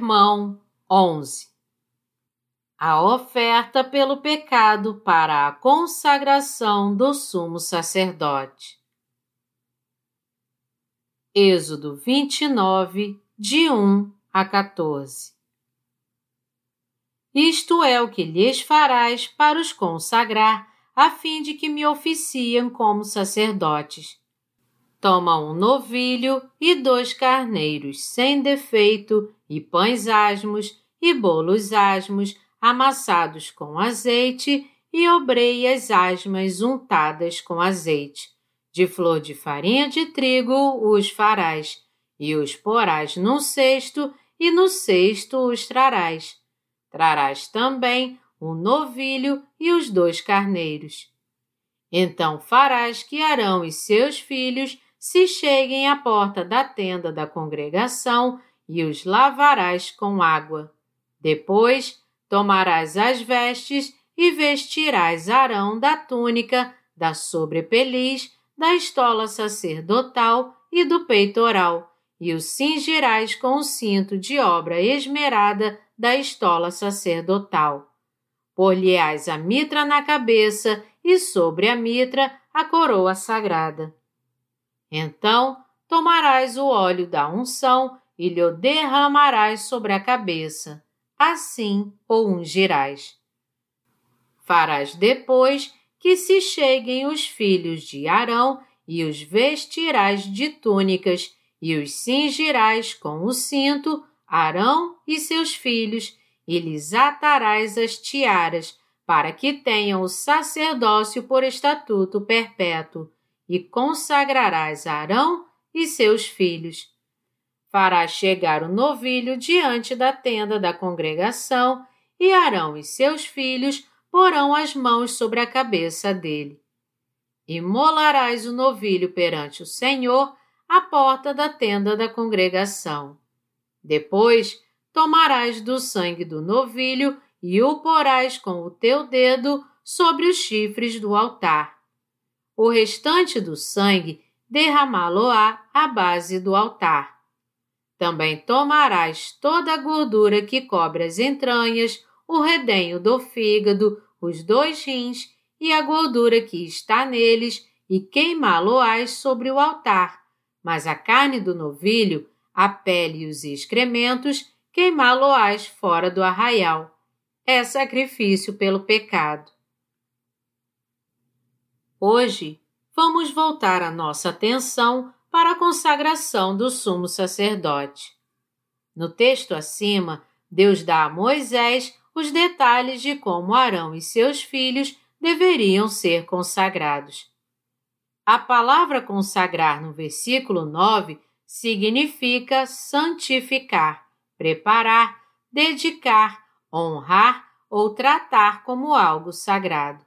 Sermão 11 A oferta pelo pecado para a consagração do sumo sacerdote. Êxodo 29, de 1 a 14 Isto é o que lhes farás para os consagrar, a fim de que me oficiem como sacerdotes Toma um novilho e dois carneiros sem defeito, e pães asmos, e bolos asmos, amassados com azeite, e obreias asmas untadas com azeite. De flor de farinha de trigo os farás, e os porás num cesto, e no cesto os trarás. Trarás também um novilho e os dois carneiros. Então farás que Arão e seus filhos se cheguem à porta da tenda da congregação e os lavarás com água. Depois tomarás as vestes e vestirás Arão da túnica, da sobrepeliz, da estola sacerdotal e do peitoral, e o cingirás com o cinto de obra esmerada da estola sacerdotal. Por-lhe-ás a mitra na cabeça e sobre a mitra a coroa sagrada. Então tomarás o óleo da unção e lhe o derramarás sobre a cabeça, assim o ungirás. Farás depois que se cheguem os filhos de Arão e os vestirás de túnicas e os cingirás com o cinto, Arão e seus filhos, e lhes atarás as tiaras, para que tenham o sacerdócio por estatuto perpétuo e consagrarás Arão e seus filhos. Farás chegar o novilho diante da tenda da congregação, e Arão e seus filhos porão as mãos sobre a cabeça dele. Imolarás o novilho perante o Senhor à porta da tenda da congregação. Depois tomarás do sangue do novilho e o porás com o teu dedo sobre os chifres do altar o restante do sangue derramá-lo-á à base do altar. Também tomarás toda a gordura que cobre as entranhas, o redenho do fígado, os dois rins e a gordura que está neles, e queimá-lo-ás sobre o altar. Mas a carne do novilho, a pele e os excrementos, queimá-lo-ás fora do arraial. É sacrifício pelo pecado. Hoje, vamos voltar a nossa atenção para a consagração do sumo sacerdote. No texto acima, Deus dá a Moisés os detalhes de como Arão e seus filhos deveriam ser consagrados. A palavra consagrar no versículo 9 significa santificar, preparar, dedicar, honrar ou tratar como algo sagrado.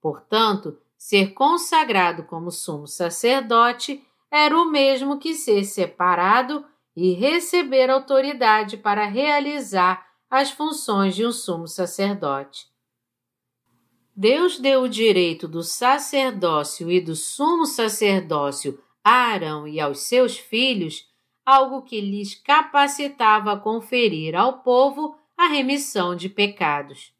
Portanto, Ser consagrado como sumo sacerdote era o mesmo que ser separado e receber autoridade para realizar as funções de um sumo sacerdote. Deus deu o direito do sacerdócio e do sumo sacerdócio a Arão e aos seus filhos, algo que lhes capacitava a conferir ao povo a remissão de pecados.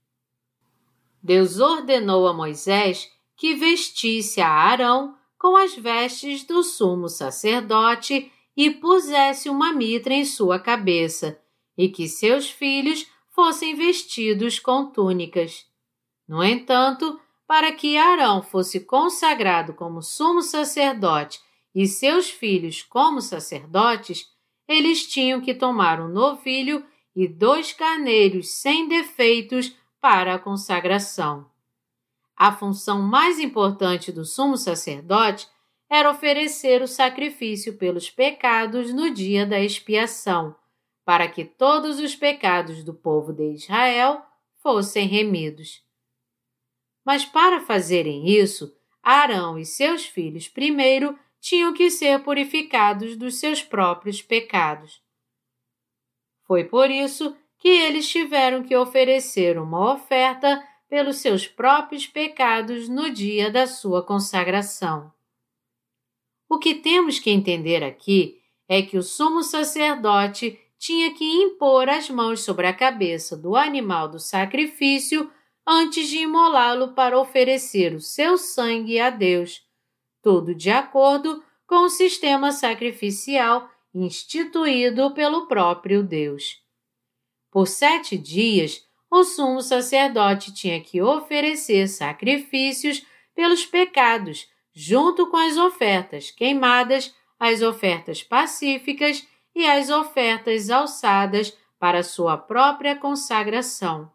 Deus ordenou a Moisés que vestisse a Arão com as vestes do sumo sacerdote e pusesse uma mitra em sua cabeça, e que seus filhos fossem vestidos com túnicas. No entanto, para que Arão fosse consagrado como sumo sacerdote e seus filhos como sacerdotes, eles tinham que tomar um novilho e dois carneiros sem defeitos para a consagração. A função mais importante do sumo sacerdote era oferecer o sacrifício pelos pecados no dia da expiação, para que todos os pecados do povo de Israel fossem remidos. Mas para fazerem isso, Arão e seus filhos primeiro tinham que ser purificados dos seus próprios pecados. Foi por isso que eles tiveram que oferecer uma oferta pelos seus próprios pecados no dia da sua consagração. O que temos que entender aqui é que o sumo sacerdote tinha que impor as mãos sobre a cabeça do animal do sacrifício antes de imolá-lo para oferecer o seu sangue a Deus, tudo de acordo com o sistema sacrificial instituído pelo próprio Deus. Por sete dias, o sumo sacerdote tinha que oferecer sacrifícios pelos pecados, junto com as ofertas queimadas, as ofertas pacíficas e as ofertas alçadas para sua própria consagração.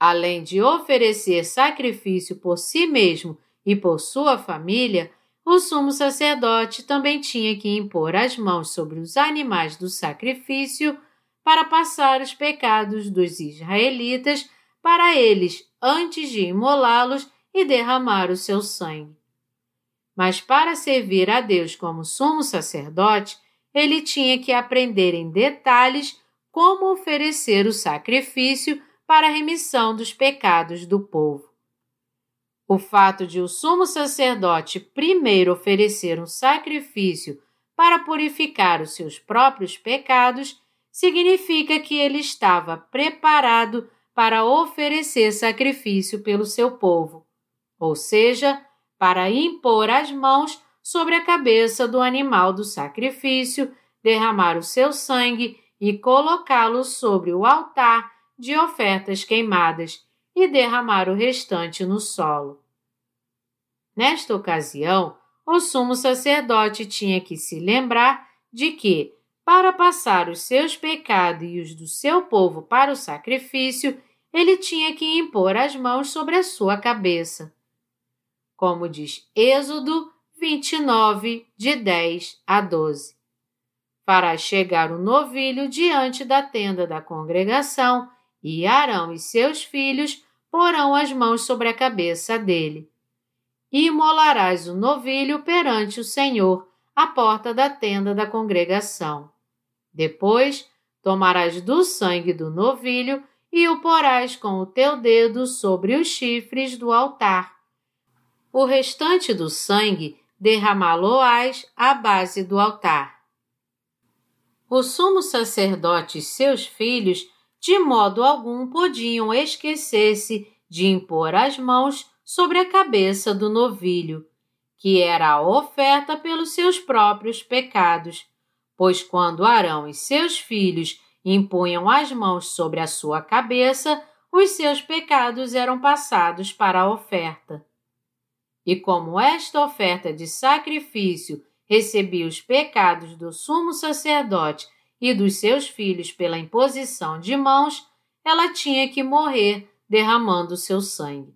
Além de oferecer sacrifício por si mesmo e por sua família, o sumo sacerdote também tinha que impor as mãos sobre os animais do sacrifício para passar os pecados dos israelitas para eles antes de imolá-los e derramar o seu sangue. Mas para servir a Deus como sumo sacerdote, ele tinha que aprender em detalhes como oferecer o sacrifício para a remissão dos pecados do povo. O fato de o sumo sacerdote primeiro oferecer um sacrifício para purificar os seus próprios pecados significa que ele estava preparado para oferecer sacrifício pelo seu povo, ou seja, para impor as mãos sobre a cabeça do animal do sacrifício, derramar o seu sangue e colocá-lo sobre o altar de ofertas queimadas e derramar o restante no solo. Nesta ocasião, o sumo sacerdote tinha que se lembrar de que, para passar os seus pecados e os do seu povo para o sacrifício, ele tinha que impor as mãos sobre a sua cabeça. Como diz Êxodo 29, de 10 a 12. Fará chegar o novilho diante da tenda da congregação, e Arão e seus filhos porão as mãos sobre a cabeça dele. E imolarás o novilho perante o Senhor, à porta da tenda da congregação. Depois, tomarás do sangue do novilho e o porás com o teu dedo sobre os chifres do altar. O restante do sangue derramá-lo-ás à base do altar. O sumo sacerdote e seus filhos de modo algum podiam esquecer-se de impor as mãos sobre a cabeça do novilho, que era a oferta pelos seus próprios pecados, pois quando Arão e seus filhos impunham as mãos sobre a sua cabeça, os seus pecados eram passados para a oferta. E como esta oferta de sacrifício recebia os pecados do sumo sacerdote e dos seus filhos pela imposição de mãos, ela tinha que morrer derramando seu sangue.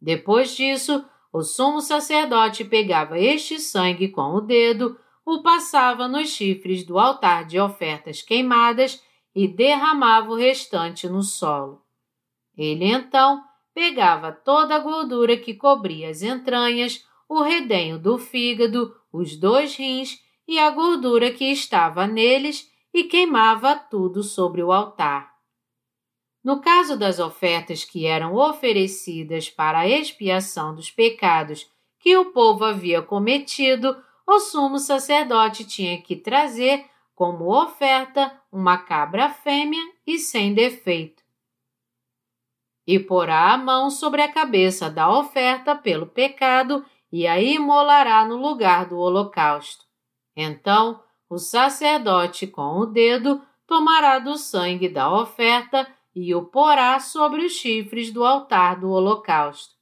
Depois disso, o sumo sacerdote pegava este sangue com o dedo, o passava nos chifres do altar de ofertas queimadas e derramava o restante no solo. Ele então pegava toda a gordura que cobria as entranhas, o redenho do fígado, os dois rins e a gordura que estava neles e queimava tudo sobre o altar. No caso das ofertas que eram oferecidas para a expiação dos pecados que o povo havia cometido, o sumo sacerdote tinha que trazer como oferta uma cabra fêmea e sem defeito. E porá a mão sobre a cabeça da oferta pelo pecado e a imolará no lugar do holocausto. Então, o sacerdote, com o dedo, tomará do sangue da oferta e o porá sobre os chifres do altar do holocausto.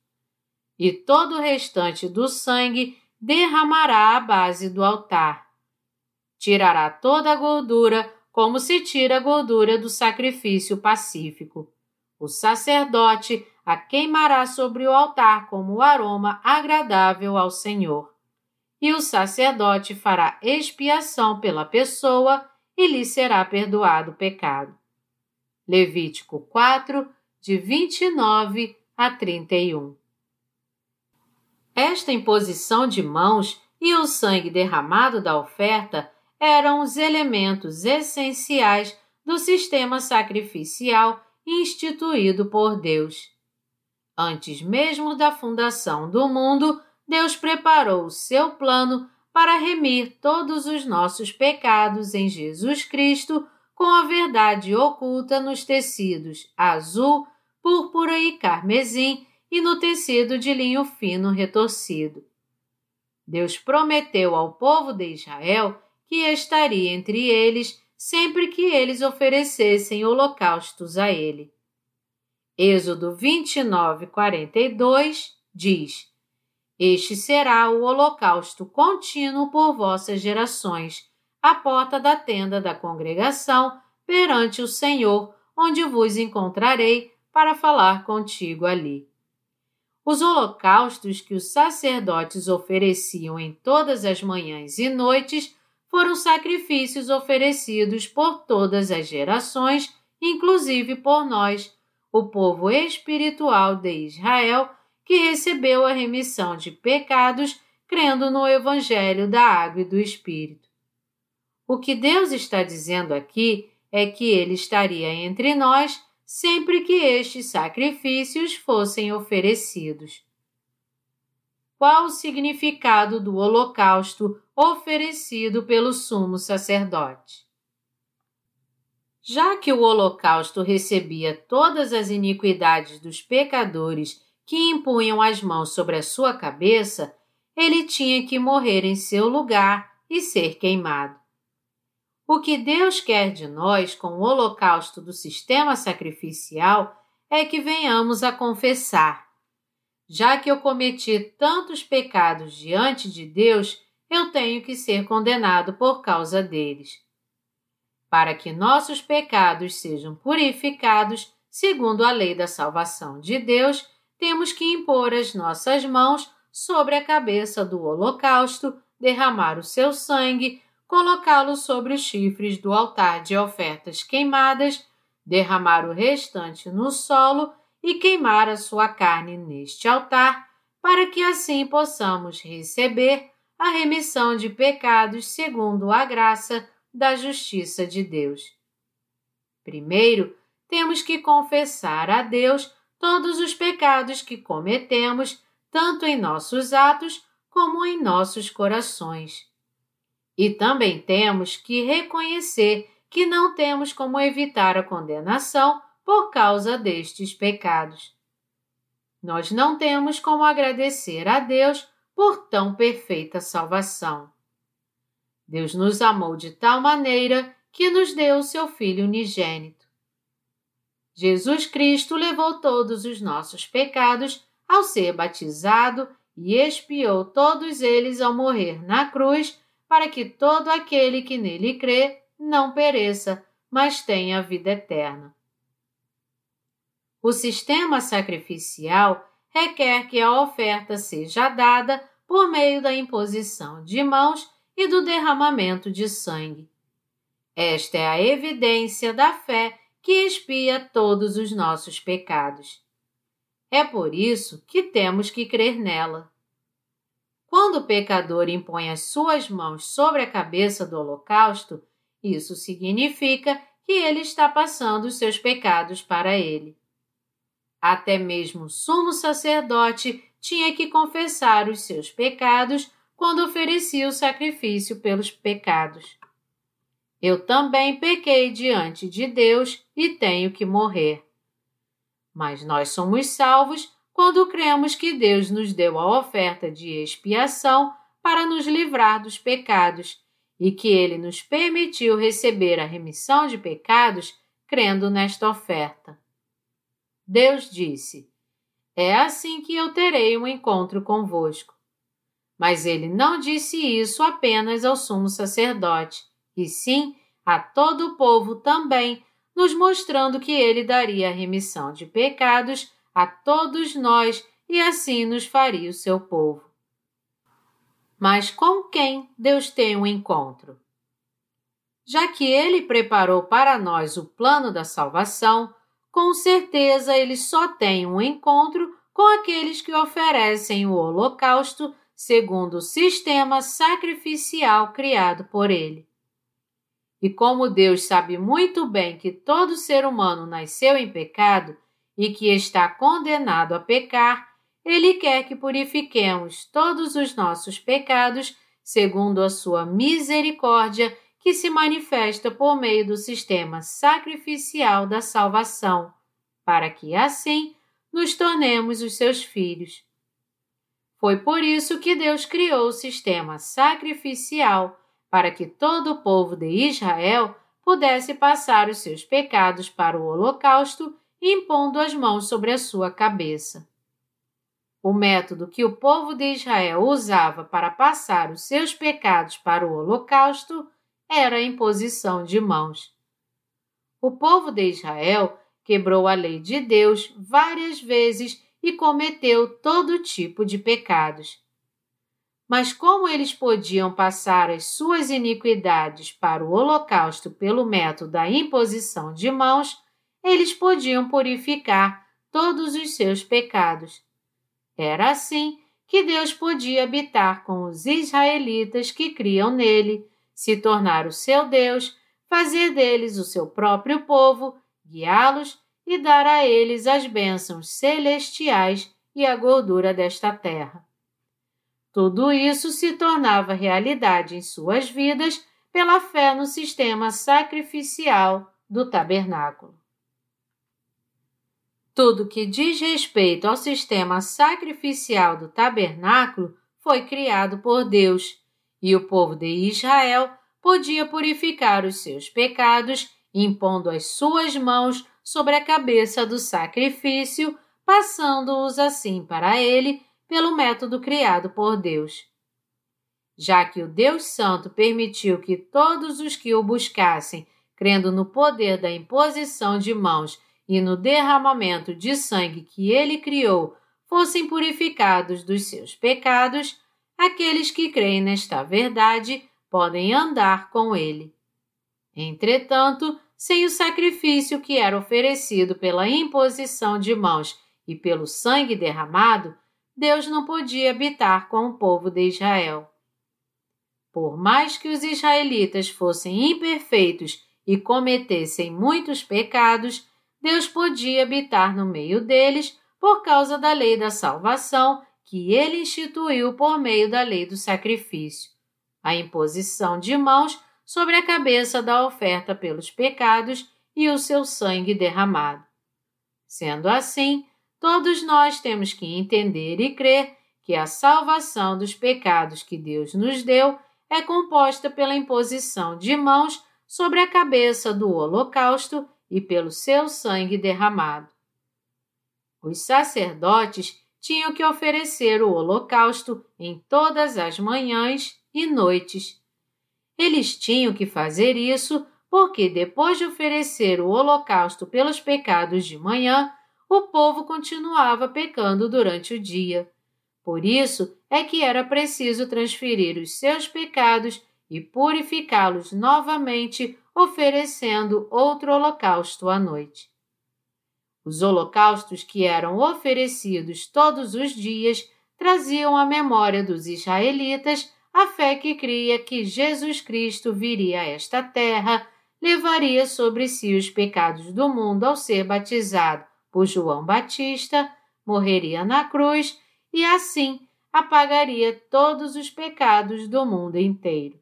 E todo o restante do sangue derramará à base do altar. Tirará toda a gordura, como se tira a gordura do sacrifício pacífico. O sacerdote a queimará sobre o altar como aroma agradável ao Senhor. E o sacerdote fará expiação pela pessoa e lhe será perdoado o pecado. Levítico 4, de 29 a 31. Esta imposição de mãos e o sangue derramado da oferta eram os elementos essenciais do sistema sacrificial instituído por Deus. Antes mesmo da fundação do mundo, Deus preparou o seu plano para remir todos os nossos pecados em Jesus Cristo com a verdade oculta nos tecidos azul, púrpura e carmesim e no tecido de linho fino retorcido. Deus prometeu ao povo de Israel que estaria entre eles sempre que eles oferecessem holocaustos a ele. Êxodo 29, 42 diz: Este será o holocausto contínuo por vossas gerações, à porta da tenda da congregação, perante o Senhor, onde vos encontrarei para falar contigo ali. Os holocaustos que os sacerdotes ofereciam em todas as manhãs e noites foram sacrifícios oferecidos por todas as gerações, inclusive por nós, o povo espiritual de Israel, que recebeu a remissão de pecados crendo no Evangelho da Água e do Espírito. O que Deus está dizendo aqui é que Ele estaria entre nós sempre que estes sacrifícios fossem oferecidos. Qual o significado do holocausto oferecido pelo sumo sacerdote? Já que o holocausto recebia todas as iniquidades dos pecadores que impunham as mãos sobre a sua cabeça, ele tinha que morrer em seu lugar e ser queimado. O que Deus quer de nós com o holocausto do sistema sacrificial é que venhamos a confessar. Já que eu cometi tantos pecados diante de Deus, eu tenho que ser condenado por causa deles. Para que nossos pecados sejam purificados, segundo a lei da salvação de Deus, temos que impor as nossas mãos sobre a cabeça do holocausto, derramar o seu sangue, colocá-lo sobre os chifres do altar de ofertas queimadas, derramar o restante no solo e queimar a sua carne neste altar, para que assim possamos receber a remissão de pecados segundo a graça da justiça de Deus. Primeiro, temos que confessar a Deus todos os pecados que cometemos, tanto em nossos atos como em nossos corações. E também temos que reconhecer que não temos como evitar a condenação por causa destes pecados. Nós não temos como agradecer a Deus por tão perfeita salvação. Deus nos amou de tal maneira que nos deu o seu Filho unigênito. Jesus Cristo levou todos os nossos pecados ao ser batizado e expiou todos eles ao morrer na cruz para que todo aquele que nele crê não pereça, mas tenha vida eterna. O sistema sacrificial requer que a oferta seja dada por meio da imposição de mãos e do derramamento de sangue. Esta é a evidência da fé que expia todos os nossos pecados. É por isso que temos que crer nela. Quando o pecador impõe as suas mãos sobre a cabeça do holocausto, isso significa que ele está passando os seus pecados para ele. Até mesmo o sumo sacerdote tinha que confessar os seus pecados quando oferecia o sacrifício pelos pecados. Eu também pequei diante de Deus e tenho que morrer. Mas nós somos salvos quando cremos que Deus nos deu a oferta de expiação para nos livrar dos pecados e que Ele nos permitiu receber a remissão de pecados crendo nesta oferta. Deus disse: É assim que eu terei um encontro convosco. Mas ele não disse isso apenas ao sumo sacerdote, e sim a todo o povo também, nos mostrando que ele daria a remissão de pecados a todos nós e assim nos faria o seu povo. Mas com quem Deus tem um encontro? Já que ele preparou para nós o plano da salvação, com certeza ele só tem um encontro com aqueles que oferecem o holocausto segundo o sistema sacrificial criado por ele. E como Deus sabe muito bem que todo ser humano nasceu em pecado e que está condenado a pecar, ele quer que purifiquemos todos os nossos pecados segundo a sua misericórdia que se manifesta por meio do sistema sacrificial da salvação, para que assim nos tornemos os seus filhos. Foi por isso que Deus criou o sistema sacrificial para que todo o povo de Israel pudesse passar os seus pecados para o holocausto, impondo as mãos sobre a sua cabeça. O método que o povo de Israel usava para passar os seus pecados para o holocausto era a imposição de mãos. O povo de Israel quebrou a lei de Deus várias vezes e cometeu todo tipo de pecados. Mas como eles podiam passar as suas iniquidades para o holocausto pelo método da imposição de mãos, eles podiam purificar todos os seus pecados. Era assim que Deus podia habitar com os israelitas que criam nele, se tornar o seu Deus, fazer deles o seu próprio povo, guiá-los e dar a eles as bênçãos celestiais e a gordura desta terra. Tudo isso se tornava realidade em suas vidas pela fé no sistema sacrificial do tabernáculo. Tudo que diz respeito ao sistema sacrificial do tabernáculo foi criado por Deus, e o povo de Israel podia purificar os seus pecados impondo as suas mãos sobre a cabeça do sacrifício, passando-os assim para ele pelo método criado por Deus. Já que o Deus Santo permitiu que todos os que o buscassem, crendo no poder da imposição de mãos e no derramamento de sangue que ele criou fossem purificados dos seus pecados, aqueles que creem nesta verdade podem andar com ele. Entretanto, sem o sacrifício que era oferecido pela imposição de mãos e pelo sangue derramado, Deus não podia habitar com o povo de Israel. Por mais que os israelitas fossem imperfeitos e cometessem muitos pecados, Deus podia habitar no meio deles por causa da lei da salvação que ele instituiu por meio da lei do sacrifício. A imposição de mãos sobre a cabeça da oferta pelos pecados e o seu sangue derramado. Sendo assim, todos nós temos que entender e crer que a salvação dos pecados que Deus nos deu é composta pela imposição de mãos sobre a cabeça do holocausto e pelo seu sangue derramado. Os sacerdotes tinham que oferecer o holocausto em todas as manhãs e noites. Eles tinham que fazer isso porque, depois de oferecer o holocausto pelos pecados de manhã, o povo continuava pecando durante o dia. Por isso é que era preciso transferir os seus pecados e purificá-los novamente oferecendo outro holocausto à noite. Os holocaustos que eram oferecidos todos os dias traziam à memória dos israelitas a fé que cria que Jesus Cristo viria a esta terra, levaria sobre si os pecados do mundo ao ser batizado por João Batista, morreria na cruz e assim apagaria todos os pecados do mundo inteiro.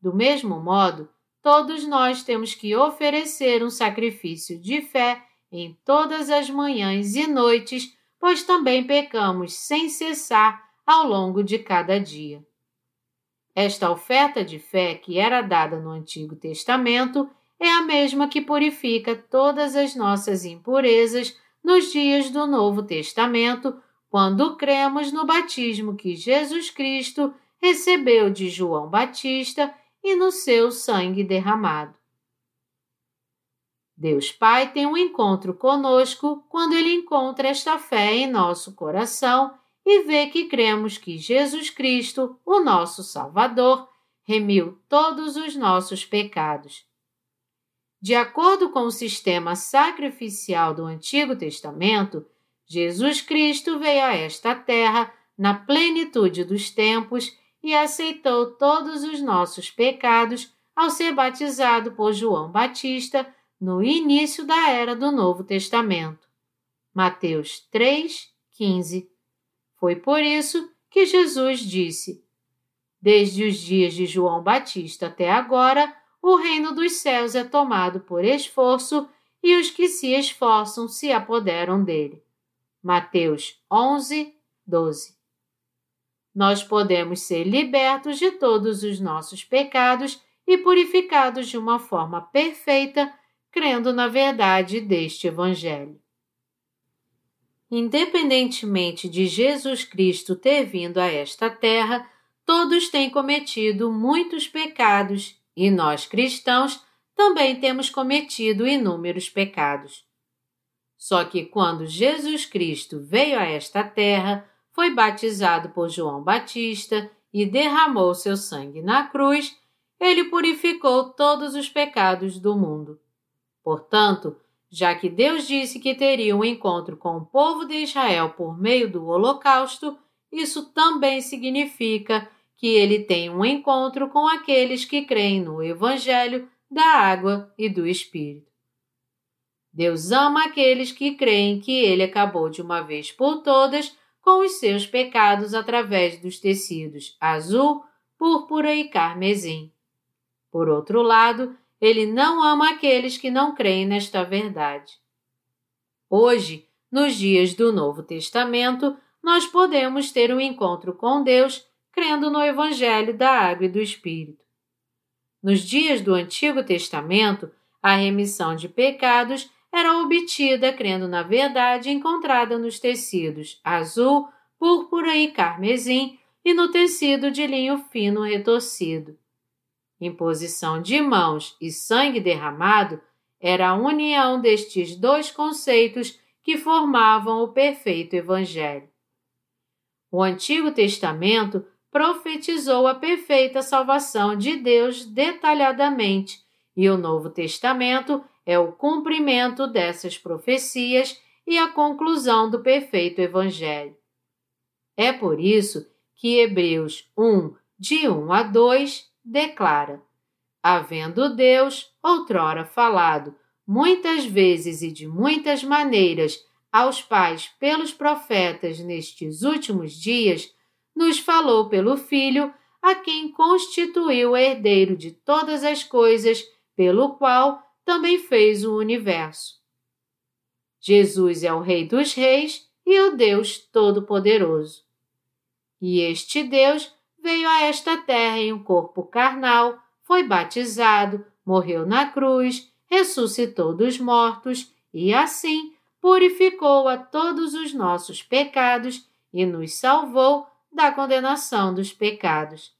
Do mesmo modo, todos nós temos que oferecer um sacrifício de fé em todas as manhãs e noites, pois também pecamos sem cessar ao longo de cada dia. Esta oferta de fé que era dada no Antigo Testamento é a mesma que purifica todas as nossas impurezas nos dias do Novo Testamento, quando cremos no batismo que Jesus Cristo recebeu de João Batista e no seu sangue derramado. Deus Pai tem um encontro conosco quando Ele encontra esta fé em nosso coração e vê que cremos que Jesus Cristo, o nosso Salvador, remiu todos os nossos pecados. De acordo com o sistema sacrificial do Antigo Testamento, Jesus Cristo veio a esta terra na plenitude dos tempos e aceitou todos os nossos pecados ao ser batizado por João Batista no início da era do Novo Testamento. Mateus 3, 15. Foi por isso que Jesus disse: Desde os dias de João Batista até agora, o reino dos céus é tomado por esforço e os que se esforçam se apoderam dele. Mateus 11, 12. Nós podemos ser libertos de todos os nossos pecados e purificados de uma forma perfeita, crendo na verdade deste Evangelho. Independentemente de Jesus Cristo ter vindo a esta terra, todos têm cometido muitos pecados e nós cristãos também temos cometido inúmeros pecados. Só que quando Jesus Cristo veio a esta terra, foi batizado por João Batista e derramou seu sangue na cruz, ele purificou todos os pecados do mundo. Portanto, já que Deus disse que teria um encontro com o povo de Israel por meio do Holocausto, isso também significa que ele tem um encontro com aqueles que creem no Evangelho da água e do Espírito. Deus ama aqueles que creem que ele acabou de uma vez por todas com os seus pecados através dos tecidos azul, púrpura e carmesim. Por outro lado, ele não ama aqueles que não creem nesta verdade. Hoje, nos dias do Novo Testamento, nós podemos ter um encontro com Deus crendo no Evangelho da Água e do Espírito. Nos dias do Antigo Testamento, a remissão de pecados era obtida crendo na verdade encontrada nos tecidos azul, púrpura e carmesim e no tecido de linho fino retorcido. Imposição de mãos e sangue derramado era a união destes dois conceitos que formavam o perfeito Evangelho. O Antigo Testamento profetizou a perfeita salvação de Deus detalhadamente, e o Novo Testamento é o cumprimento dessas profecias e a conclusão do perfeito Evangelho. É por isso que Hebreus 1, de 1 a 2, declara: Havendo Deus, outrora falado, muitas vezes e de muitas maneiras, aos pais pelos profetas nestes últimos dias, nos falou pelo Filho, a quem constituiu herdeiro de todas as coisas, pelo qual também fez o universo. Jesus é o Rei dos Reis e o Deus Todo-Poderoso. E este Deus veio a esta terra em um corpo carnal, foi batizado, morreu na cruz, ressuscitou dos mortos e, assim, purificou a todos os nossos pecados e nos salvou da condenação dos pecados.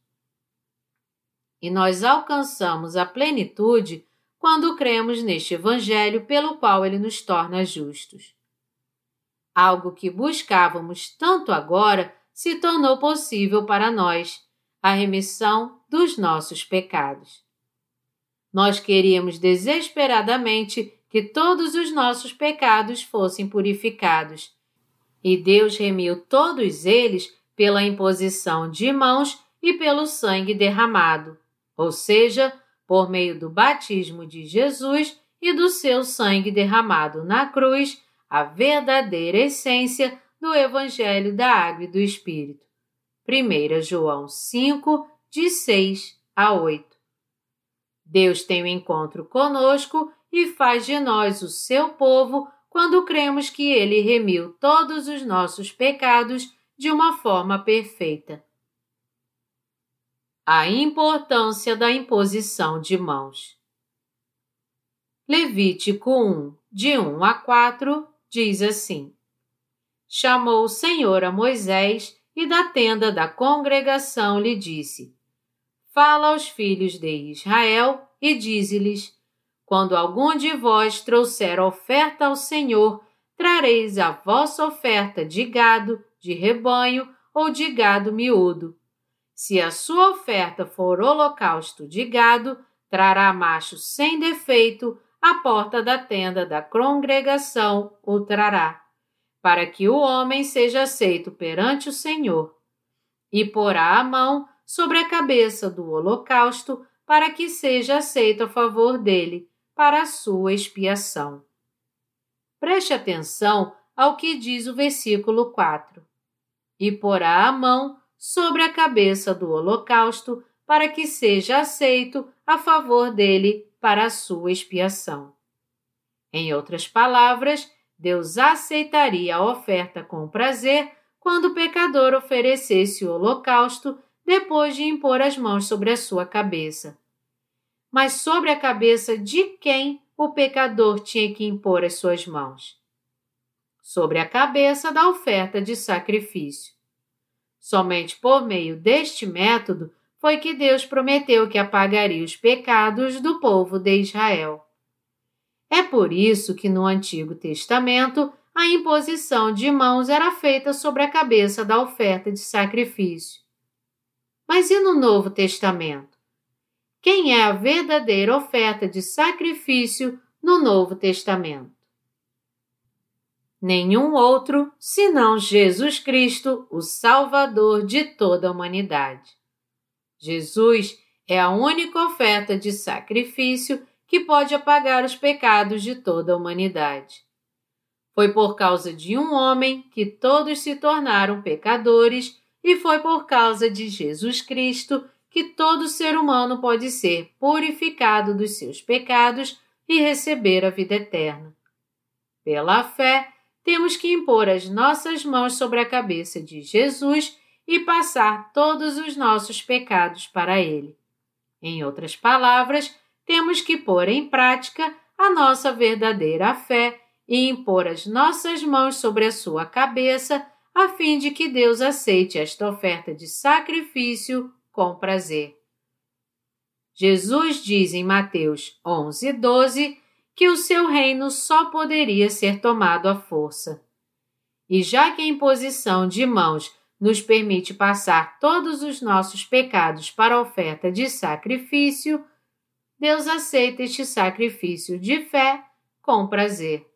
E nós alcançamos a plenitude quando cremos neste Evangelho pelo qual ele nos torna justos. Algo que buscávamos tanto agora se tornou possível para nós a remissão dos nossos pecados. Nós queríamos desesperadamente que todos os nossos pecados fossem purificados, e Deus remiu todos eles pela imposição de mãos e pelo sangue derramado, ou seja, por meio do batismo de Jesus e do seu sangue derramado na cruz, a verdadeira essência do Evangelho da Água e do Espírito. 1 João 5, de 6 a 8. Deus tem um encontro conosco e faz de nós o seu povo quando cremos que ele remiu todos os nossos pecados de uma forma perfeita. A importância da imposição de mãos. Levítico 1, de 1 a 4, diz assim: chamou o Senhor a Moisés e da tenda da congregação lhe disse: Fala aos filhos de Israel e dize-lhes: Quando algum de vós trouxer oferta ao Senhor, trareis a vossa oferta de gado, de rebanho ou de gado miúdo. Se a sua oferta for holocausto de gado, trará macho sem defeito à porta da tenda da congregação o trará para que o homem seja aceito perante o Senhor, e porá a mão sobre a cabeça do holocausto, para que seja aceito a favor dele, para a sua expiação. Preste atenção ao que diz o versículo 4. E porá a mão sobre a cabeça do holocausto para que seja aceito a favor dele para a sua expiação. Em outras palavras, Deus aceitaria a oferta com prazer quando o pecador oferecesse o holocausto depois de impor as mãos sobre a sua cabeça. Mas sobre a cabeça de quem o pecador tinha que impor as suas mãos? Sobre a cabeça da oferta de sacrifício. Somente por meio deste método foi que Deus prometeu que apagaria os pecados do povo de Israel. É por isso que no Antigo Testamento a imposição de mãos era feita sobre a cabeça da oferta de sacrifício. Mas e no Novo Testamento? Quem é a verdadeira oferta de sacrifício no Novo Testamento? Nenhum outro senão Jesus Cristo, o Salvador de toda a humanidade. Jesus é a única oferta de sacrifício que pode apagar os pecados de toda a humanidade. Foi por causa de um homem que todos se tornaram pecadores, e foi por causa de Jesus Cristo que todo ser humano pode ser purificado dos seus pecados e receber a vida eterna. Pela fé, temos que impor as nossas mãos sobre a cabeça de Jesus e passar todos os nossos pecados para Ele. Em outras palavras, temos que pôr em prática a nossa verdadeira fé e impor as nossas mãos sobre a sua cabeça, a fim de que Deus aceite esta oferta de sacrifício com prazer. Jesus diz em Mateus 11, 12 que o seu reino só poderia ser tomado à força. E já que a imposição de mãos nos permite passar todos os nossos pecados para a oferta de sacrifício, Deus aceita este sacrifício de fé com prazer.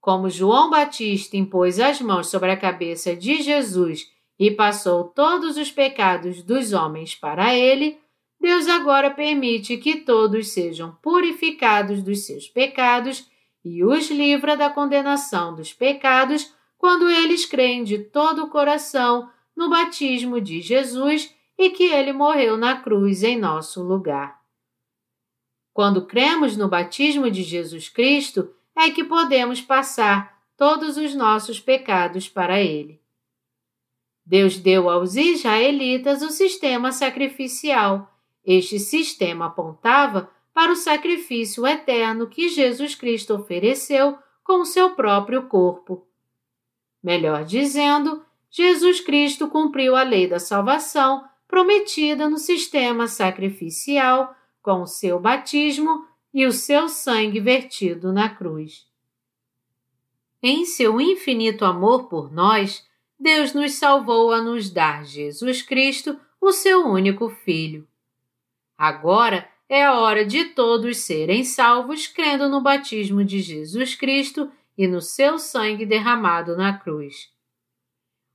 Como João Batista impôs as mãos sobre a cabeça de Jesus e passou todos os pecados dos homens para ele, Deus agora permite que todos sejam purificados dos seus pecados e os livra da condenação dos pecados quando eles creem de todo o coração no batismo de Jesus e que ele morreu na cruz em nosso lugar. Quando cremos no batismo de Jesus Cristo, é que podemos passar todos os nossos pecados para ele. Deus deu aos israelitas o sistema sacrificial. Este sistema apontava para o sacrifício eterno que Jesus Cristo ofereceu com o seu próprio corpo. Melhor dizendo, Jesus Cristo cumpriu a lei da salvação prometida no sistema sacrificial com o seu batismo e o seu sangue vertido na cruz. Em seu infinito amor por nós, Deus nos salvou a nos dar Jesus Cristo, o seu único Filho. Agora é a hora de todos serem salvos crendo no batismo de Jesus Cristo e no seu sangue derramado na cruz.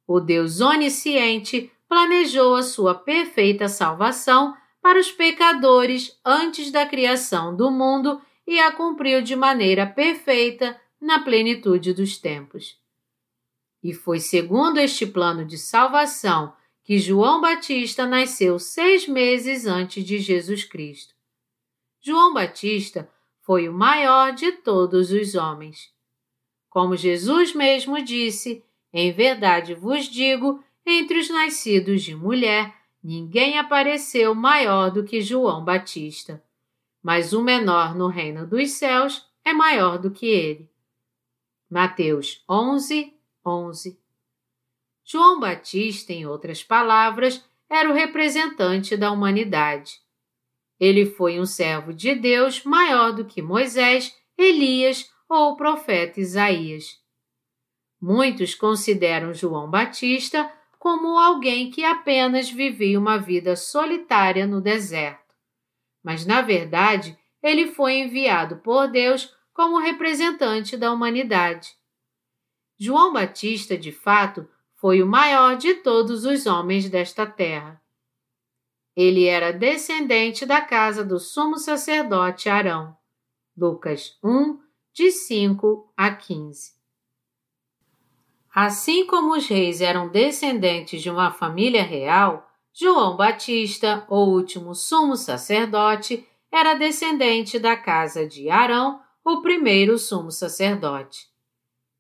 O Deus onisciente planejou a sua perfeita salvação para os pecadores antes da criação do mundo e a cumpriu de maneira perfeita na plenitude dos tempos. E foi segundo este plano de salvação que João Batista nasceu seis meses antes de Jesus Cristo. João Batista foi o maior de todos os homens. Como Jesus mesmo disse, em verdade vos digo, entre os nascidos de mulher, ninguém apareceu maior do que João Batista. Mas o menor no reino dos céus é maior do que ele. Mateus 11, 11 João Batista, em outras palavras, era o representante da humanidade. Ele foi um servo de Deus maior do que Moisés, Elias ou o profeta Isaías. Muitos consideram João Batista como alguém que apenas vivia uma vida solitária no deserto. Mas, na verdade, ele foi enviado por Deus como representante da humanidade. João Batista, de fato, foi o maior de todos os homens desta terra. Ele era descendente da casa do sumo sacerdote Arão. Lucas 1, de 5 a 15. Assim como os reis eram descendentes de uma família real, João Batista, o último sumo sacerdote, era descendente da casa de Arão, o primeiro sumo sacerdote.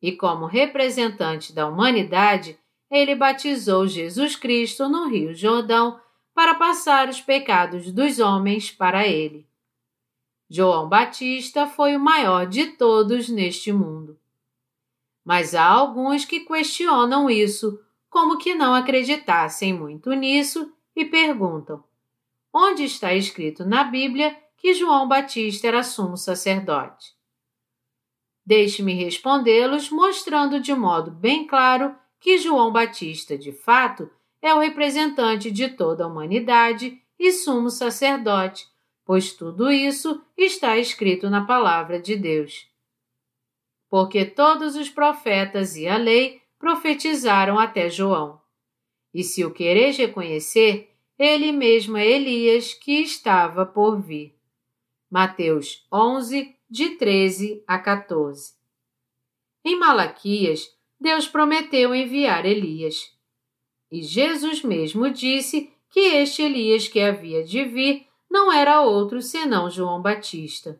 E como representante da humanidade, ele batizou Jesus Cristo no Rio Jordão para passar os pecados dos homens para ele. João Batista foi o maior de todos neste mundo. Mas há alguns que questionam isso, como que não acreditassem muito nisso, e perguntam: onde está escrito na Bíblia que João Batista era sumo sacerdote? Deixe-me respondê-los mostrando de modo bem claro que João Batista, de fato, é o representante de toda a humanidade e sumo sacerdote, pois tudo isso está escrito na palavra de Deus. Porque todos os profetas e a lei profetizaram até João. E se o quereis reconhecer, ele mesmo é Elias que estava por vir. Mateus 11, de 13 a 14. Em Malaquias, Deus prometeu enviar Elias. E Jesus mesmo disse que este Elias que havia de vir não era outro senão João Batista.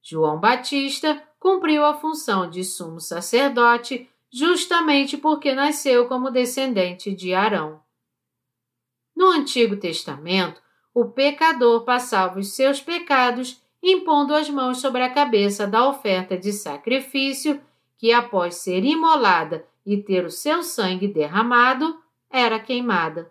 João Batista cumpriu a função de sumo sacerdote justamente porque nasceu como descendente de Arão. No Antigo Testamento, o pecador passava os seus pecados impondo as mãos sobre a cabeça da oferta de sacrifício, que após ser imolada e ter o seu sangue derramado, era queimada.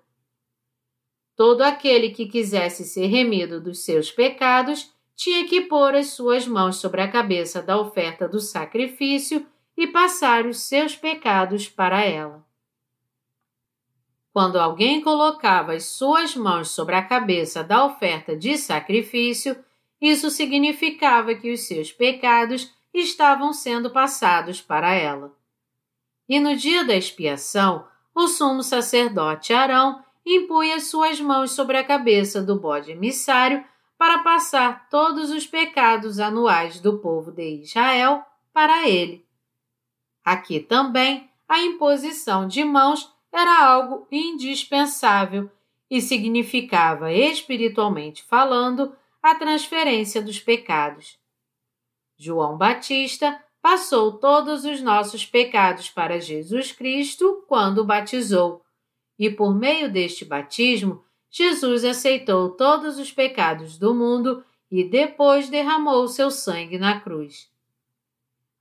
Todo aquele que quisesse ser remido dos seus pecados tinha que pôr as suas mãos sobre a cabeça da oferta do sacrifício e passar os seus pecados para ela. Quando alguém colocava as suas mãos sobre a cabeça da oferta de sacrifício, isso significava que os seus pecados estavam sendo passados para ela. E no dia da expiação, o sumo sacerdote Arão impunha suas mãos sobre a cabeça do bode emissário para passar todos os pecados anuais do povo de Israel para ele. Aqui também a imposição de mãos era algo indispensável e significava, espiritualmente falando, a transferência dos pecados. João Batista passou todos os nossos pecados para Jesus Cristo quando batizou, e por meio deste batismo, Jesus aceitou todos os pecados do mundo e depois derramou seu sangue na cruz.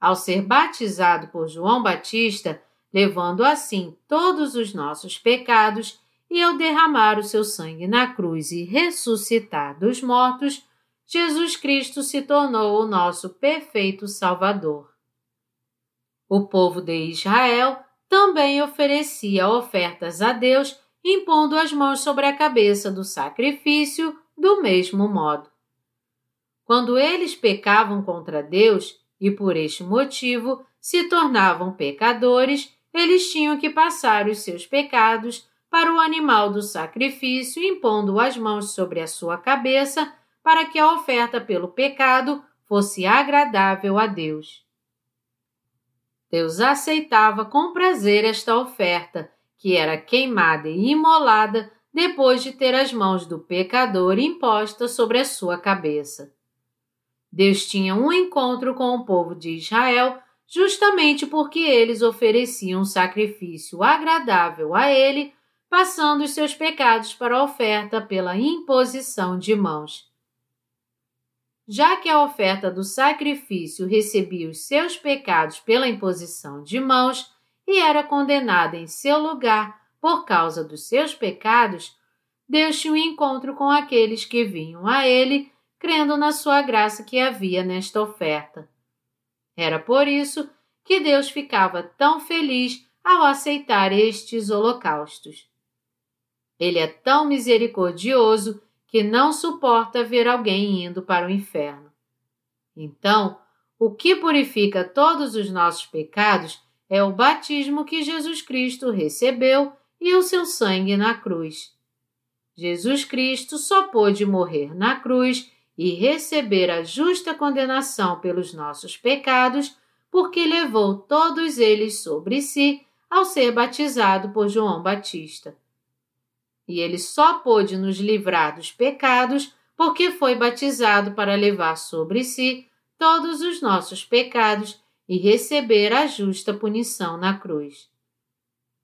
Ao ser batizado por João Batista, levando assim todos os nossos pecados, e ao derramar o seu sangue na cruz e ressuscitar dos mortos, Jesus Cristo se tornou o nosso perfeito Salvador. O povo de Israel também oferecia ofertas a Deus, impondo as mãos sobre a cabeça do sacrifício do mesmo modo. Quando eles pecavam contra Deus e por este motivo se tornavam pecadores, eles tinham que passar os seus pecados para o animal do sacrifício, impondo as mãos sobre a sua cabeça, para que a oferta pelo pecado fosse agradável a Deus. Deus aceitava com prazer esta oferta, que era queimada e imolada depois de ter as mãos do pecador impostas sobre a sua cabeça. Deus tinha um encontro com o povo de Israel justamente porque eles ofereciam um sacrifício agradável a ele passando os seus pecados para a oferta pela imposição de mãos. Já que a oferta do sacrifício recebia os seus pecados pela imposição de mãos e era condenada em seu lugar por causa dos seus pecados, Deus tinha um encontro com aqueles que vinham a ele, crendo na sua graça que havia nesta oferta. Era por isso que Deus ficava tão feliz ao aceitar estes holocaustos. Ele é tão misericordioso que não suporta ver alguém indo para o inferno. Então, o que purifica todos os nossos pecados é o batismo que Jesus Cristo recebeu e o seu sangue na cruz. Jesus Cristo só pôde morrer na cruz e receber a justa condenação pelos nossos pecados, porque levou todos eles sobre si ao ser batizado por João Batista. E ele só pôde nos livrar dos pecados porque foi batizado para levar sobre si todos os nossos pecados e receber a justa punição na cruz.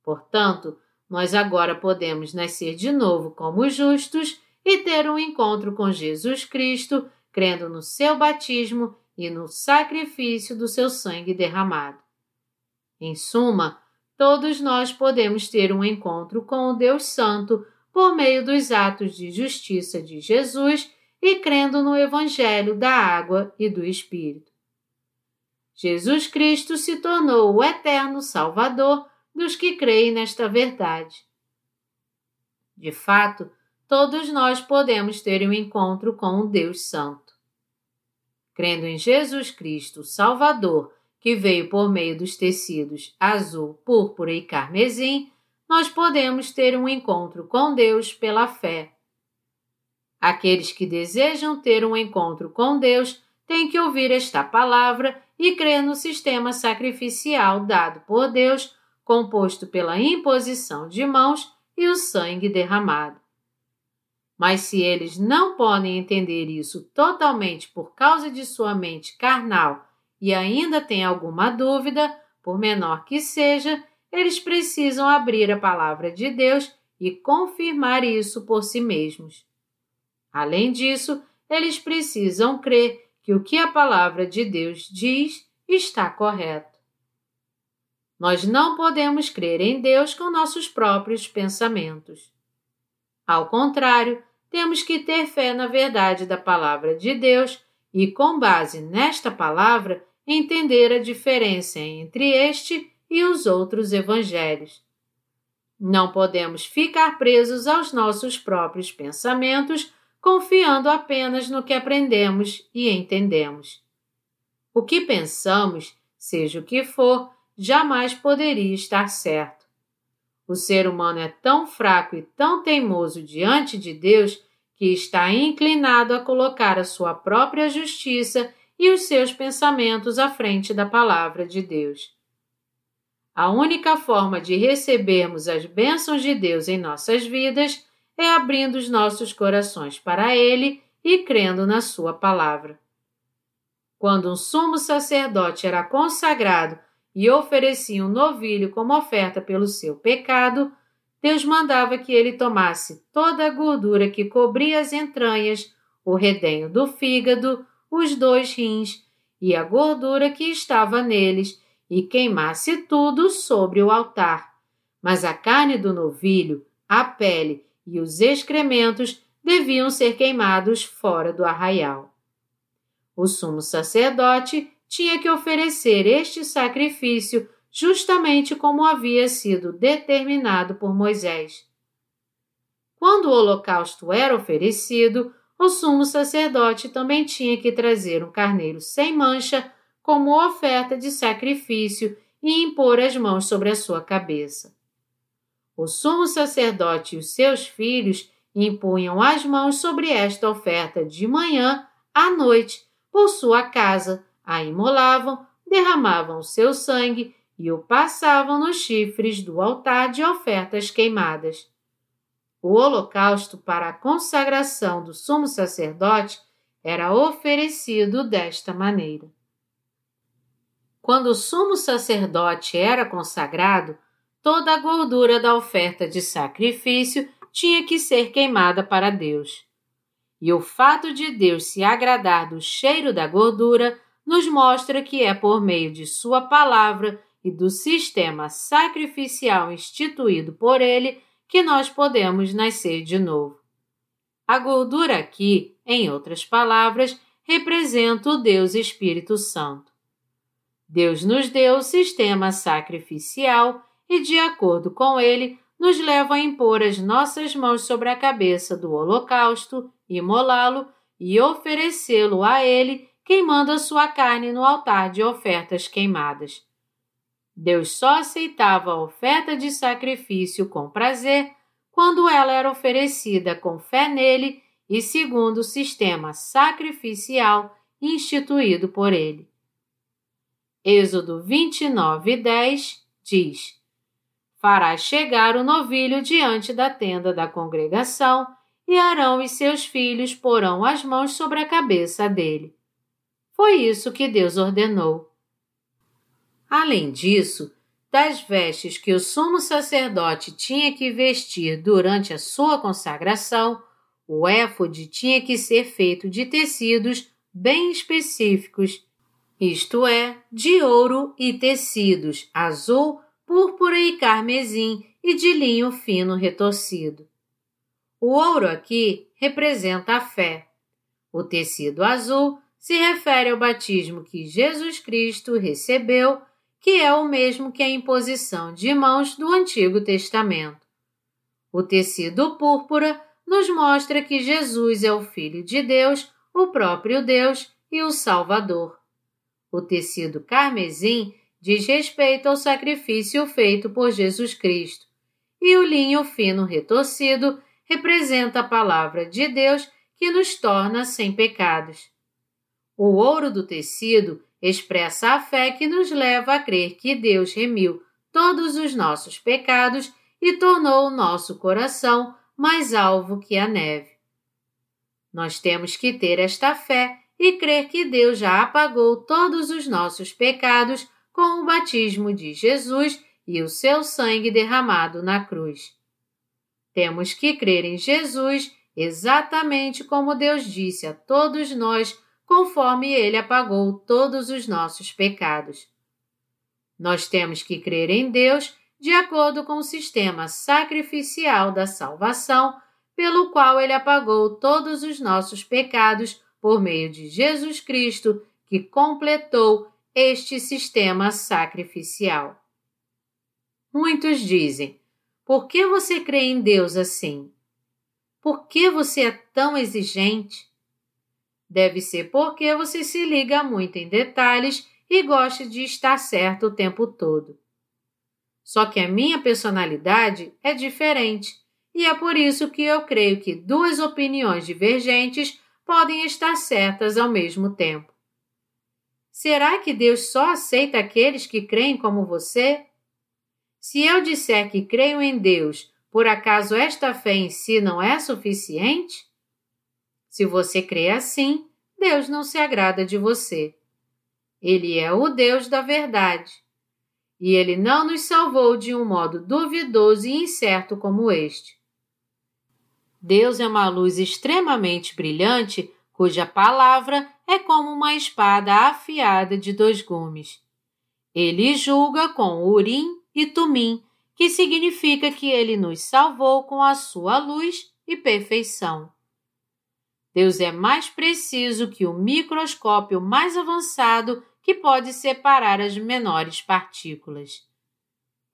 Portanto, nós agora podemos nascer de novo como justos e ter um encontro com Jesus Cristo, crendo no seu batismo e no sacrifício do seu sangue derramado. Em suma, todos nós podemos ter um encontro com o Deus Santo por meio dos atos de justiça de Jesus e crendo no Evangelho da água e do Espírito. Jesus Cristo se tornou o eterno Salvador dos que creem nesta verdade. De fato, todos nós podemos ter um encontro com o Deus Santo. Crendo em Jesus Cristo, Salvador, que veio por meio dos tecidos azul, púrpura e carmesim, nós podemos ter um encontro com Deus pela fé. Aqueles que desejam ter um encontro com Deus têm que ouvir esta palavra e crer no sistema sacrificial dado por Deus, composto pela imposição de mãos e o sangue derramado. Mas se eles não podem entender isso totalmente por causa de sua mente carnal e ainda têm alguma dúvida, por menor que seja, eles precisam abrir a palavra de Deus e confirmar isso por si mesmos. Além disso, eles precisam crer que o que a palavra de Deus diz está correto. Nós não podemos crer em Deus com nossos próprios pensamentos. Ao contrário, temos que ter fé na verdade da palavra de Deus e, com base nesta palavra, entender a diferença entre este e os outros evangelhos. Não podemos ficar presos aos nossos próprios pensamentos, confiando apenas no que aprendemos e entendemos. O que pensamos, seja o que for, jamais poderia estar certo. O ser humano é tão fraco e tão teimoso diante de Deus que está inclinado a colocar a sua própria justiça e os seus pensamentos à frente da palavra de Deus. A única forma de recebermos as bênçãos de Deus em nossas vidas é abrindo os nossos corações para Ele e crendo na Sua palavra. Quando um sumo sacerdote era consagrado e oferecia um novilho como oferta pelo seu pecado, Deus mandava que ele tomasse toda a gordura que cobria as entranhas, o redenho do fígado, os dois rins e a gordura que estava neles e queimasse tudo sobre o altar. Mas a carne do novilho, a pele e os excrementos deviam ser queimados fora do arraial. O sumo sacerdote tinha que oferecer este sacrifício justamente como havia sido determinado por Moisés. Quando o holocausto era oferecido, o sumo sacerdote também tinha que trazer um carneiro sem mancha como oferta de sacrifício e impor as mãos sobre a sua cabeça. O sumo sacerdote e os seus filhos impunham as mãos sobre esta oferta de manhã à noite por sua casa, a imolavam, derramavam seu sangue e o passavam nos chifres do altar de ofertas queimadas. O holocausto para a consagração do sumo sacerdote era oferecido desta maneira. Quando o sumo sacerdote era consagrado, toda a gordura da oferta de sacrifício tinha que ser queimada para Deus. E o fato de Deus se agradar do cheiro da gordura nos mostra que é por meio de Sua palavra e do sistema sacrificial instituído por Ele que nós podemos nascer de novo. A gordura aqui, em outras palavras, representa o Deus Espírito Santo. Deus nos deu o sistema sacrificial e, de acordo com ele, nos leva a impor as nossas mãos sobre a cabeça do holocausto, imolá-lo e oferecê-lo a ele, queimando a sua carne no altar de ofertas queimadas. Deus só aceitava a oferta de sacrifício com prazer quando ela era oferecida com fé nele e segundo o sistema sacrificial instituído por ele. Êxodo 29, 10 diz: Farás chegar o novilho diante da tenda da congregação, e Arão e seus filhos porão as mãos sobre a cabeça dele. Foi isso que Deus ordenou. Além disso, das vestes que o sumo sacerdote tinha que vestir durante a sua consagração, o éfode tinha que ser feito de tecidos bem específicos, isto é, de ouro e tecidos azul, púrpura e carmesim e de linho fino retorcido. O ouro aqui representa a fé. O tecido azul se refere ao batismo que Jesus Cristo recebeu que é o mesmo que a imposição de mãos do Antigo Testamento. O tecido púrpura nos mostra que Jesus é o Filho de Deus, o próprio Deus e o Salvador. O tecido carmesim diz respeito ao sacrifício feito por Jesus Cristo, e o linho fino retorcido representa a palavra de Deus que nos torna sem pecados. O ouro do tecido expressa a fé que nos leva a crer que Deus remiu todos os nossos pecados e tornou o nosso coração mais alvo que a neve. Nós temos que ter esta fé e crer que Deus já apagou todos os nossos pecados com o batismo de Jesus e o seu sangue derramado na cruz. Temos que crer em Jesus exatamente como Deus disse a todos nós conforme ele apagou todos os nossos pecados. Nós temos que crer em Deus de acordo com o sistema sacrificial da salvação, pelo qual ele apagou todos os nossos pecados por meio de Jesus Cristo, que completou este sistema sacrificial. Muitos dizem: por que você crê em Deus assim? Por que você é tão exigente? Deve ser porque você se liga muito em detalhes e gosta de estar certo o tempo todo. Só que a minha personalidade é diferente e é por isso que eu creio que duas opiniões divergentes podem estar certas ao mesmo tempo. Será que Deus só aceita aqueles que creem como você? Se eu disser que creio em Deus, por acaso esta fé em si não é suficiente? Se você crê assim, Deus não se agrada de você. Ele é o Deus da verdade. E ele não nos salvou de um modo duvidoso e incerto como este. Deus é uma luz extremamente brilhante, cuja palavra é como uma espada afiada de dois gumes. Ele julga com Urim e Tumim, que significa que ele nos salvou com a sua luz e perfeição. Deus é mais preciso que o microscópio mais avançado que pode separar as menores partículas.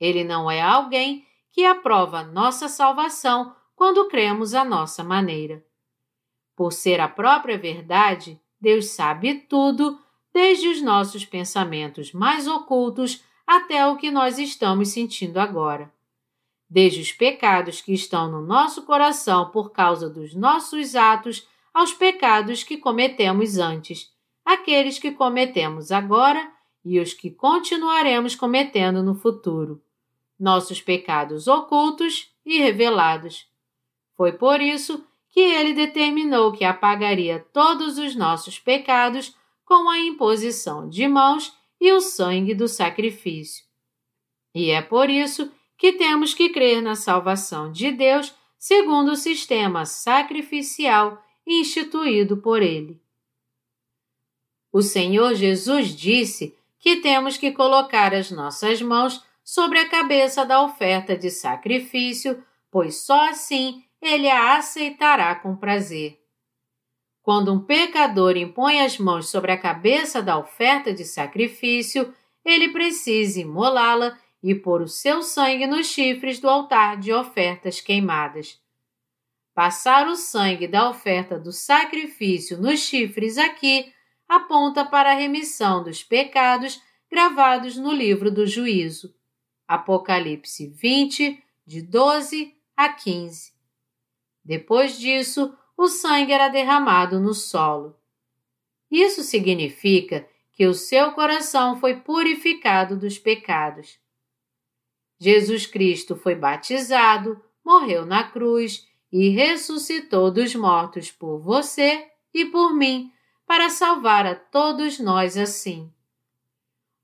Ele não é alguém que aprova nossa salvação quando cremos à nossa maneira. Por ser a própria verdade, Deus sabe tudo, desde os nossos pensamentos mais ocultos até o que nós estamos sentindo agora. Desde os pecados que estão no nosso coração por causa dos nossos atos aos pecados que cometemos antes, aqueles que cometemos agora e os que continuaremos cometendo no futuro, nossos pecados ocultos e revelados. Foi por isso que ele determinou que apagaria todos os nossos pecados com a imposição de mãos e o sangue do sacrifício. E é por isso que temos que crer na salvação de Deus segundo o sistema sacrificial instituído por ele. O Senhor Jesus disse que temos que colocar as nossas mãos sobre a cabeça da oferta de sacrifício, pois só assim ele a aceitará com prazer. Quando um pecador impõe as mãos sobre a cabeça da oferta de sacrifício, ele precisa imolá-la e pôr o seu sangue nos chifres do altar de ofertas queimadas. Passar o sangue da oferta do sacrifício nos chifres aqui aponta para a remissão dos pecados gravados no livro do juízo. Apocalipse 20, de 12 a 15. Depois disso, o sangue era derramado no solo. Isso significa que o seu coração foi purificado dos pecados. Jesus Cristo foi batizado, morreu na cruz e ressuscitou dos mortos por você e por mim, para salvar a todos nós assim.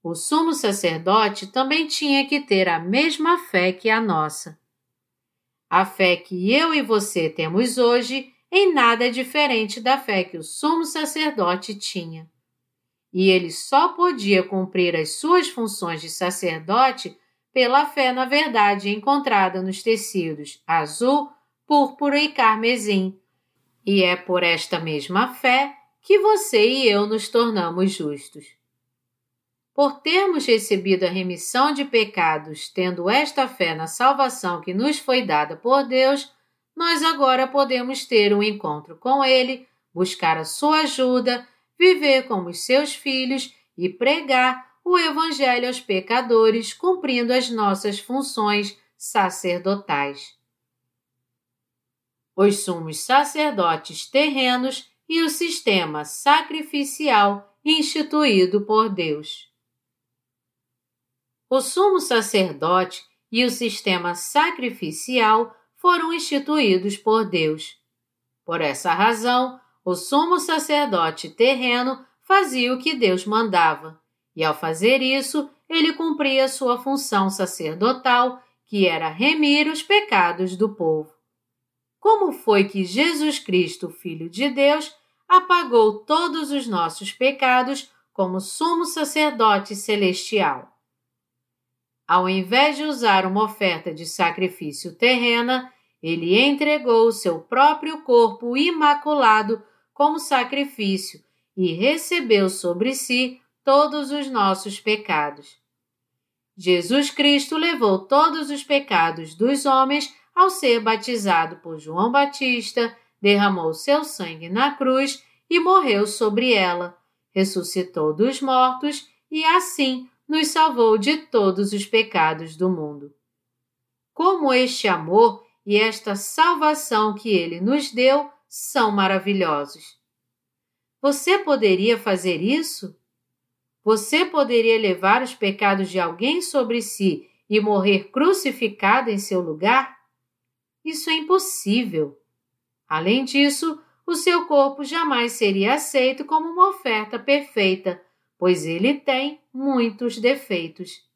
O sumo sacerdote também tinha que ter a mesma fé que a nossa. A fé que eu e você temos hoje em nada é diferente da fé que o sumo sacerdote tinha e ele só podia cumprir as suas funções de sacerdote pela fé na verdade encontrada nos tecidos azul, púrpura e carmesim. E é por esta mesma fé que você e eu nos tornamos justos. Por termos recebido a remissão de pecados, tendo esta fé na salvação que nos foi dada por Deus, nós agora podemos ter um encontro com Ele, buscar a sua ajuda viver como os seus filhos e pregar o Evangelho aos pecadores, cumprindo as nossas funções sacerdotais. Os sumos sacerdotes terrenos e o sistema sacrificial instituído por Deus. O sumo sacerdote e o sistema sacrificial foram instituídos por Deus. Por essa razão, o sumo sacerdote terreno fazia o que Deus mandava, e ao fazer isso, ele cumpria sua função sacerdotal, que era remir os pecados do povo. Como foi que Jesus Cristo, Filho de Deus, apagou todos os nossos pecados como sumo sacerdote celestial? Ao invés de usar uma oferta de sacrifício terrena, ele entregou o seu próprio corpo imaculado como sacrifício e recebeu sobre si todos os nossos pecados. Jesus Cristo levou todos os pecados dos homens ao ser batizado por João Batista, derramou seu sangue na cruz e morreu sobre ela, ressuscitou dos mortos e assim nos salvou de todos os pecados do mundo. Como este amor e esta salvação que ele nos deu são maravilhosos. Você poderia fazer isso? Você poderia levar os pecados de alguém sobre si e morrer crucificado em seu lugar? Isso é impossível. Além disso, o seu corpo jamais seria aceito como uma oferta perfeita, pois ele tem muitos defeitos.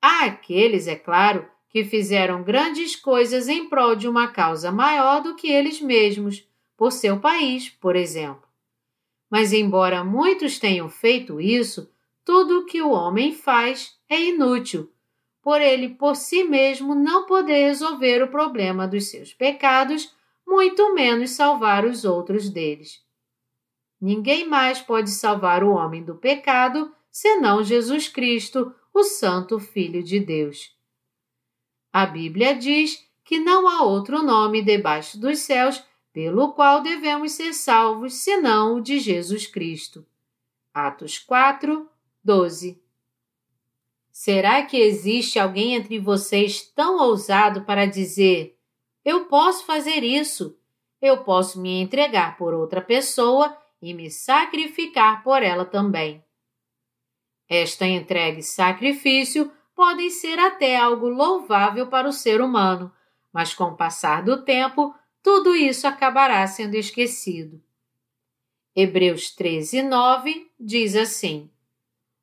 Há aqueles, é claro, que fizeram grandes coisas em prol de uma causa maior do que eles mesmos, por seu país, por exemplo. Mas, embora muitos tenham feito isso, tudo o que o homem faz é inútil, por ele por si mesmo não poder resolver o problema dos seus pecados, muito menos salvar os outros deles. Ninguém mais pode salvar o homem do pecado senão Jesus Cristo, o Santo Filho de Deus. A Bíblia diz que não há outro nome debaixo dos céus pelo qual devemos ser salvos, senão o de Jesus Cristo. Atos 4, 12. Será que existe alguém entre vocês tão ousado para dizer: Eu posso fazer isso, eu posso me entregar por outra pessoa e me sacrificar por ela também? Esta entrega e sacrifício podem ser até algo louvável para o ser humano, mas com o passar do tempo, tudo isso acabará sendo esquecido. Hebreus 13, 9 diz assim: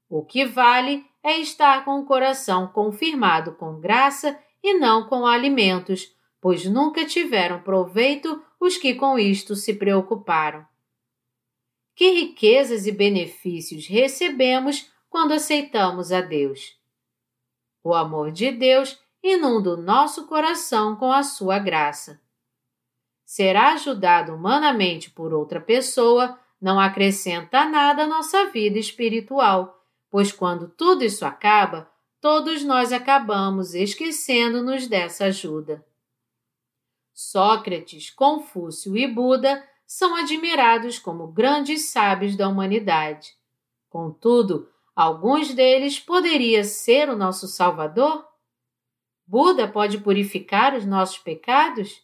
O que vale é estar com o coração confirmado com graça e não com alimentos, pois nunca tiveram proveito os que com isto se preocuparam. Que riquezas e benefícios recebemos quando aceitamos a Deus! O amor de Deus inunda o nosso coração com a sua graça. Será ajudado humanamente por outra pessoa não acrescenta nada à nossa vida espiritual, pois quando tudo isso acaba, todos nós acabamos esquecendo-nos dessa ajuda. Sócrates, Confúcio e Buda são admirados como grandes sábios da humanidade. Contudo, Alguns deles poderia ser o nosso Salvador? Buda pode purificar os nossos pecados?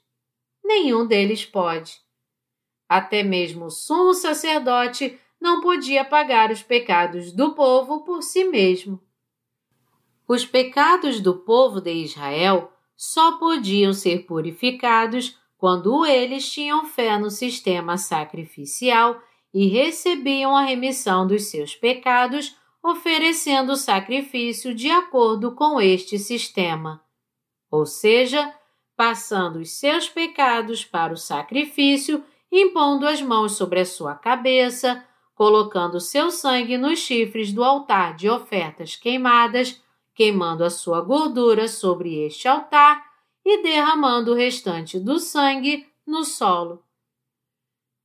Nenhum deles pode. Até mesmo o sumo sacerdote não podia pagar os pecados do povo por si mesmo. Os pecados do povo de Israel só podiam ser purificados quando eles tinham fé no sistema sacrificial e recebiam a remissão dos seus pecados, oferecendo sacrifício de acordo com este sistema. Ou seja, passando os seus pecados para o sacrifício, impondo as mãos sobre a sua cabeça, colocando seu sangue nos chifres do altar de ofertas queimadas, queimando a sua gordura sobre este altar e derramando o restante do sangue no solo.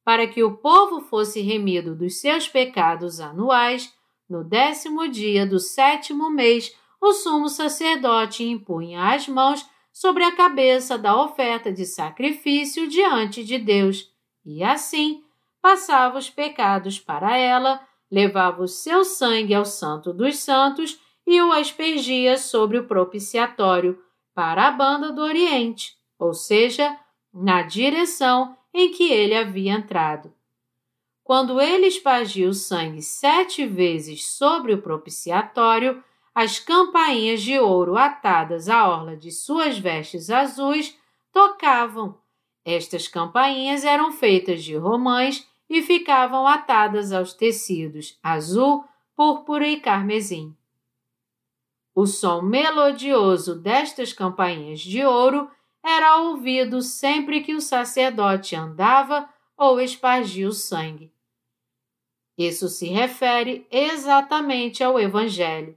Para que o povo fosse remido dos seus pecados anuais, no décimo dia do sétimo mês, o sumo sacerdote impunha as mãos sobre a cabeça da oferta de sacrifício diante de Deus, e assim passava os pecados para ela, levava o seu sangue ao Santo dos Santos e o aspergia sobre o propiciatório para a banda do Oriente, ou seja, na direção em que ele havia entrado. Quando ele espargia o sangue sete vezes sobre o propiciatório, as campainhas de ouro atadas à orla de suas vestes azuis tocavam. Estas campainhas eram feitas de romãs e ficavam atadas aos tecidos azul, púrpura e carmesim. O som melodioso destas campainhas de ouro era ouvido sempre que o sacerdote andava ou espargia o sangue. Isso se refere exatamente ao Evangelho.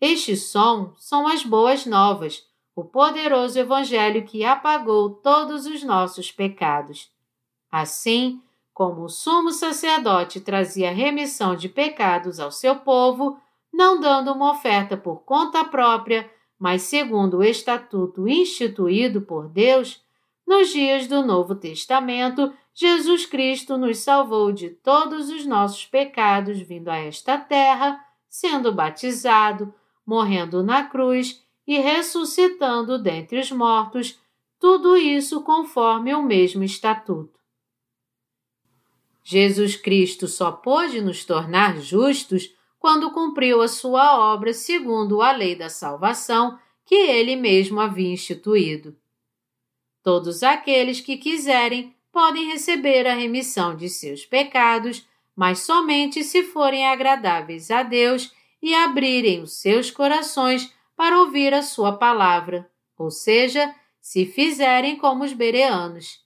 Este som são as boas novas, o poderoso Evangelho que apagou todos os nossos pecados. Assim, como o sumo sacerdote trazia remissão de pecados ao seu povo, não dando uma oferta por conta própria, mas segundo o estatuto instituído por Deus, nos dias do Novo Testamento, Jesus Cristo nos salvou de todos os nossos pecados vindo a esta terra, sendo batizado, morrendo na cruz e ressuscitando dentre os mortos, tudo isso conforme o mesmo estatuto. Jesus Cristo só pôde nos tornar justos quando cumpriu a sua obra segundo a lei da salvação que ele mesmo havia instituído. Todos aqueles que quiserem podem receber a remissão de seus pecados, mas somente se forem agradáveis a Deus e abrirem os seus corações para ouvir a sua palavra, ou seja, se fizerem como os bereanos.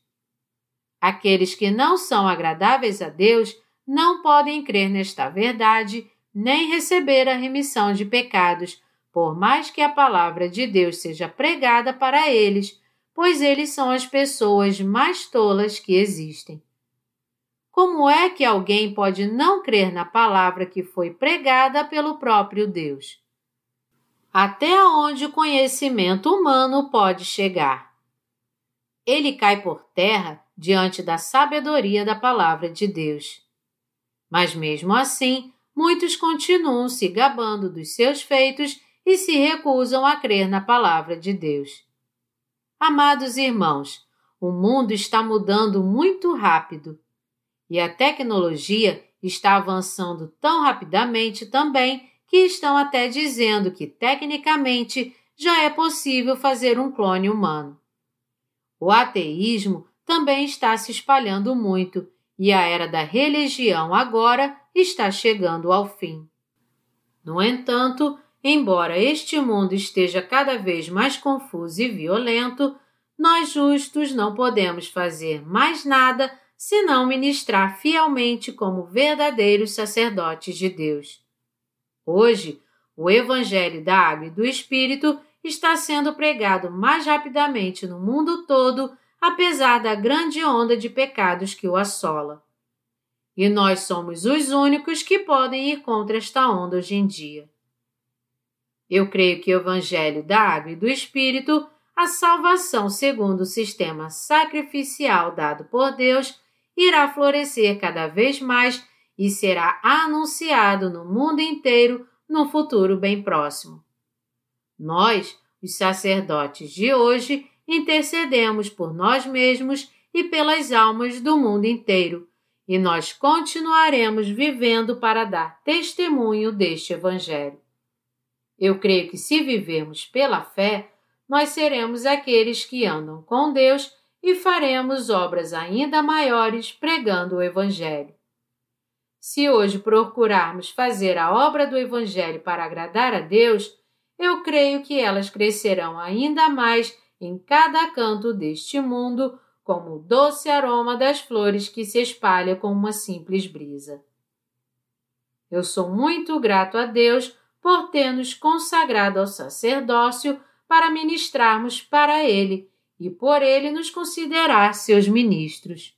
Aqueles que não são agradáveis a Deus não podem crer nesta verdade nem receber a remissão de pecados, por mais que a palavra de Deus seja pregada para eles, pois eles são as pessoas mais tolas que existem. Como é que alguém pode não crer na palavra que foi pregada pelo próprio Deus? Até onde o conhecimento humano pode chegar? Ele cai por terra diante da sabedoria da palavra de Deus. Mas mesmo assim, muitos continuam se gabando dos seus feitos e se recusam a crer na palavra de Deus. Amados irmãos, o mundo está mudando muito rápido e a tecnologia está avançando tão rapidamente também que estão até dizendo que tecnicamente já é possível fazer um clone humano. O ateísmo também está se espalhando muito e a era da religião agora está chegando ao fim. No entanto, embora este mundo esteja cada vez mais confuso e violento, nós justos não podemos fazer mais nada senão ministrar fielmente como verdadeiros sacerdotes de Deus. Hoje, o Evangelho da Água e do Espírito está sendo pregado mais rapidamente no mundo todo apesar da grande onda de pecados que o assola. E nós somos os únicos que podem ir contra esta onda hoje em dia. Eu creio que o Evangelho da Água e do Espírito, a salvação segundo o sistema sacrificial dado por Deus, irá florescer cada vez mais e será anunciado no mundo inteiro no futuro bem próximo. Nós, os sacerdotes de hoje, intercedemos por nós mesmos e pelas almas do mundo inteiro, e nós continuaremos vivendo para dar testemunho deste Evangelho. Eu creio que se vivermos pela fé, nós seremos aqueles que andam com Deus e faremos obras ainda maiores pregando o Evangelho. Se hoje procurarmos fazer a obra do Evangelho para agradar a Deus, eu creio que elas crescerão ainda mais em cada canto deste mundo como o doce aroma das flores que se espalha com uma simples brisa. Eu sou muito grato a Deus por ter nos consagrado ao sacerdócio para ministrarmos para Ele e por Ele nos considerar seus ministros.